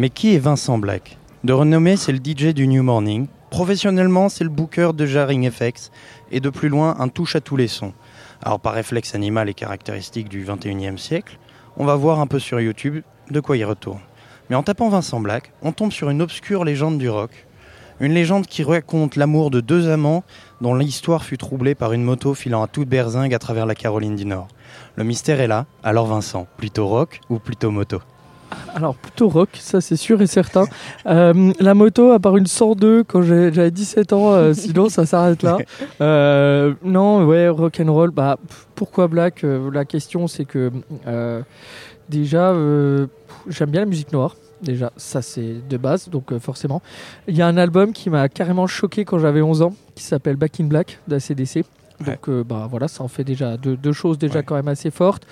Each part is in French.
Mais qui est Vincent Black De renommée, c'est le DJ du New Morning. Professionnellement, c'est le booker de Jarring FX et de plus loin, un touche à tous les sons. Alors par réflexe animal et caractéristique du 21e siècle, on va voir un peu sur YouTube de quoi il retourne. Mais en tapant Vincent Black, on tombe sur une obscure légende du rock. Une légende qui raconte l'amour de deux amants dont l'histoire fut troublée par une moto filant à toute berzingue à travers la Caroline du Nord. Le mystère est là, alors Vincent, plutôt rock ou plutôt moto? Alors plutôt rock, ça c'est sûr et certain. Euh, la moto, à part une 102 quand j'avais 17 ans, euh, sinon ça s'arrête là. Euh, non, ouais, rock and roll. Bah pourquoi Black La question c'est que déjà j'aime bien la musique noire. Déjà, ça c'est de base, donc forcément. Il y a un album qui m'a carrément choqué quand j'avais 11 ans, qui s'appelle Back in Black d'ACDC. Donc bah voilà, ça en fait déjà deux, choses déjà quand même assez fortes.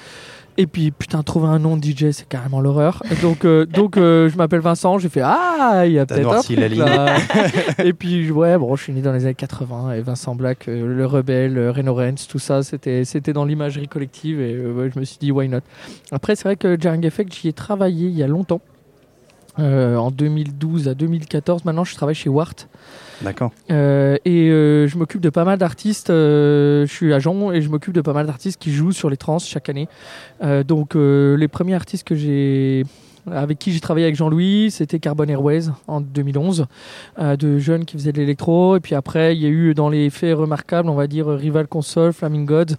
Et puis, putain, trouver un nom de DJ, c'est carrément l'horreur. Donc, euh, donc euh, je m'appelle Vincent, j'ai fait Ah, il y a peut-être un truc là. et puis, ouais, bon, je suis né dans les années 80 et Vincent Black, euh, le rebelle, Reno Rens, tout ça, c'était, c'était dans l'imagerie collective et je me suis dit, why not Après, c'est vrai que Jarring Effect, j'y ai travaillé il y a longtemps. En 2012 à 2014, maintenant, je travaille chez Wart. D'accord. Euh, et euh, je m'occupe de pas mal d'artistes. Euh, je suis agent et je m'occupe de pas mal d'artistes qui jouent sur les trans chaque année. donc les premiers artistes que j'ai avec qui j'ai travaillé avec Jean-Louis, c'était Carbon Airways en 2011, de jeunes qui faisaient de l'électro. Et puis après, il y a eu dans les faits remarquables, on va dire Rival Console, Flaming Gods,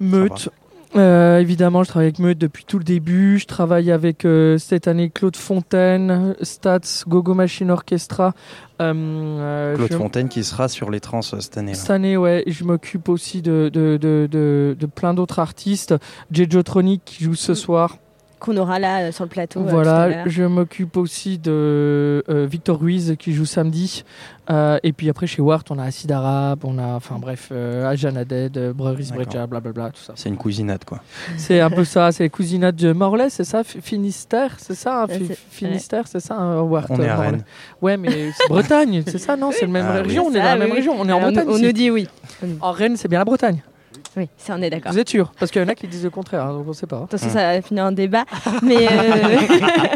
Meute, euh, évidemment, je travaille avec Meute depuis tout le début. Je travaille avec euh, cette année Claude Fontaine, Stats, Gogo Machine Orchestra. Euh, Claude Fontaine qui sera sur les trans cette année. Cette année, ouais. je m'occupe aussi de, de, de, de, de plein d'autres artistes. Jejotronic qui joue ce soir qu'on aura là euh, sur le plateau. Euh, voilà, je m'occupe aussi de euh, Victor Ruiz qui joue samedi. et puis après, chez Wart, on a Acid Arabe, on a, enfin bref, Ajan Aded, Breweries Breja, blablabla, tout ça. C'est une cousinade, quoi. C'est un peu ça, c'est les cousinades de Morlaix, c'est ça Finistère, c'est ça hein, Finistère, c'est ça hein, Wart, On est à Rennes. Ouais, mais c'est Bretagne, c'est ça, non C'est la même ah région, on est dans la même région, on est en Bretagne. On, nous dit oui. En Rennes, c'est bien la Bretagne. Oui, ça on est d'accord. Vous êtes sûr? Parce qu'il y en a qui disent le contraire, hein, donc on ne sait pas. De toute façon, ça va finir en débat. mais euh,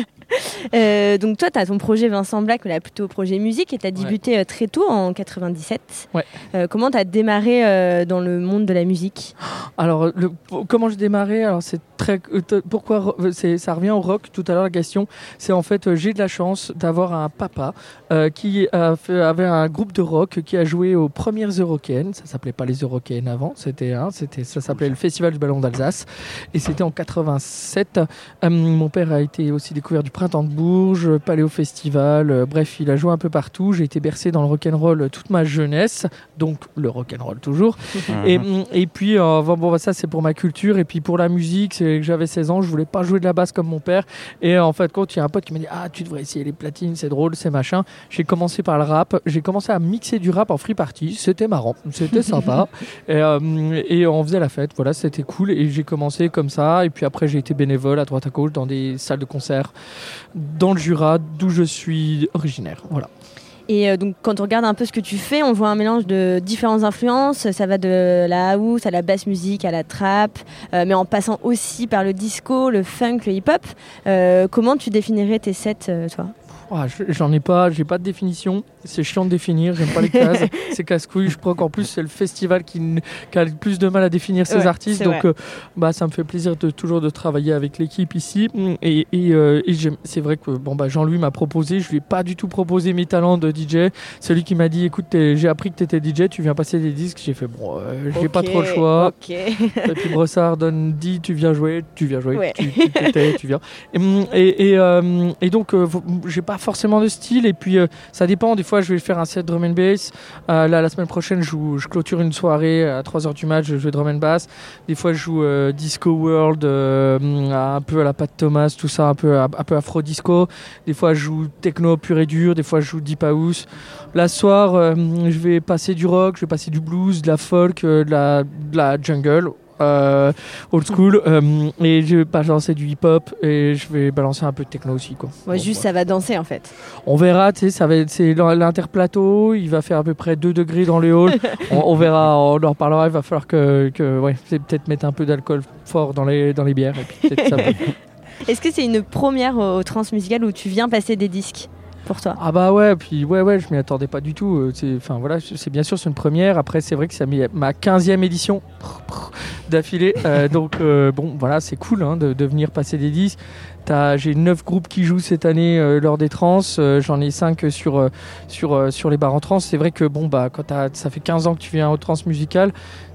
euh, donc toi, tu as ton projet Vincent Black, là plutôt projet musique, et tu as débuté euh, très tôt, en 97. Ouais. comment tu as démarré dans le monde de la musique? Alors, le, comment j'ai démarré? Alors, c'est très. Pourquoi Ça revient au rock tout à l'heure, la question. C'est en fait, j'ai de la chance d'avoir un papa qui a fait, avait un groupe de rock qui a joué aux premières Eurocaines. Ça s'appelait pas les Eurocaines avant, c'était un c'était, ça s'appelait le Festival du Ballon d'Alsace. Et c'était en 87. Euh, mon père a été aussi découvert du Printemps de Bourges, Paléo Festival. Euh, bref, il a joué un peu partout. J'ai été bercé dans le rock'n'roll toute ma jeunesse. Donc le rock'n'roll toujours. et, mhm. et, puis, euh, bon, ça c'est pour ma culture. Et puis pour la musique, c'est que j'avais 16 ans, je voulais pas jouer de la basse comme mon père. Et en fait, quand il y a un pote qui m'a dit Ah, tu devrais essayer les platines, c'est drôle, c'est machin. J'ai commencé par le rap. J'ai commencé à mixer du rap en free party. C'était marrant, c'était sympa. et, et on faisait la fête. Voilà, c'était cool. Et j'ai commencé comme ça. Et puis après, j'ai été bénévole à droite à gauche dans des salles de concert dans le Jura, d'où je suis originaire. Voilà. Et euh, donc, quand on regarde un peu ce que tu fais, on voit un mélange de différentes influences. Ça va de la house à la basse musique, à la trap, euh, mais en passant aussi par le disco, le funk, le hip-hop. Euh, comment tu définirais tes sets, toi? Ah, J'en ai pas, j'ai pas de définition. C'est chiant de définir, j'aime pas les cases. c'est casse-couille. Je crois qu'en plus, c'est le festival qui, a le plus de mal à définir ses artistes. Donc, euh, bah, ça me fait plaisir de toujours de travailler avec l'équipe ici. Et, et, euh, c'est vrai que bon, bah, Jean-Louis m'a proposé, je lui ai pas du tout proposé mes talents de DJ. C'est lui qui m'a dit écoute, j'ai appris que tu étais DJ, tu viens passer des disques. J'ai fait bon, euh, j'ai pas trop le choix. Et puis Brossard donne dit tu viens jouer, tu viens jouer, tu, tu, tu, viens. Et, et, et donc, j'ai pas forcément de style. Et puis, ça dépend des fois je vais faire un set drum and bass. Euh, là, la semaine prochaine, je, je, clôture une soirée à 3h du match, je joue drum and bass. Des fois, je joue euh, Disco World, euh, un peu à la Pat Thomas, tout ça, un peu, un peu afro disco. Des fois, je joue techno pur et dur. Des fois, je joue deep house. La soir, je vais passer du rock, je vais passer du blues, de la folk, de la, de la jungle euh, old school euh, et je vais balancer du hip hop et je vais balancer un peu de techno aussi quoi. Ouais, juste ça va danser en fait. On verra, tu sais, ça va c'est l'interplateau, il va faire à peu près 2 degrés dans les halls. on, verra, on en reparlera, il va falloir que, que ouais, peut-être mettre un peu d'alcool fort dans les dans les bières et puis peut-être ça Est-ce que c'est une première au, au transmusical où tu viens passer des disques? Pour toi Ah bah ouais, puis ouais, ouais, je m'y attendais pas du tout. euh, c'est- Enfin voilà, c'est bien sûr c'est une première. Après c'est vrai que met ma 15e édition d'affilée. Euh, donc euh, bon voilà, c'est cool hein, de, de venir passer des disques. T'as- J'ai 9 groupes qui jouent cette année euh, lors des trans. J'en ai 5 sur, sur, sur les bars en trans. C'est vrai que bon bah quand ça fait 15 ans que tu viens au trans musical,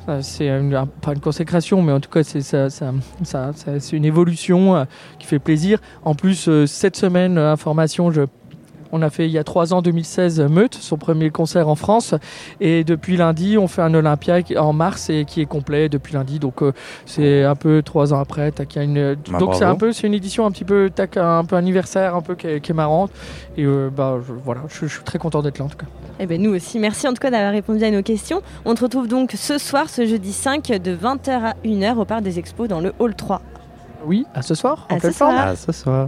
euh, c'est une- pas une consécration, mais en tout cas c'est ça, ça, ça- ça- c'est une évolution qui fait plaisir. En plus cette semaine, information, je on a fait il y a trois ans, 2016, Meute, son premier concert en France. Et depuis lundi, on fait un Olympia en mars et qui est complet depuis lundi. Donc euh, c'est un peu trois ans après. Tac, y a une... Bah, donc c'est un peu, c'est une édition un petit peu, tac, un peu anniversaire, un peu qui est, qui est marrante. Et euh, bah je- voilà, je, je suis très content d'être là en tout cas. Eh ben nous aussi, merci en tout cas d'avoir répondu à nos questions. On te retrouve donc ce soir, ce jeudi 5, de 20h à 1h au Parc des Expos dans le Hall 3. Oui, à ce soir. À en ce soir. Ah, ce soir.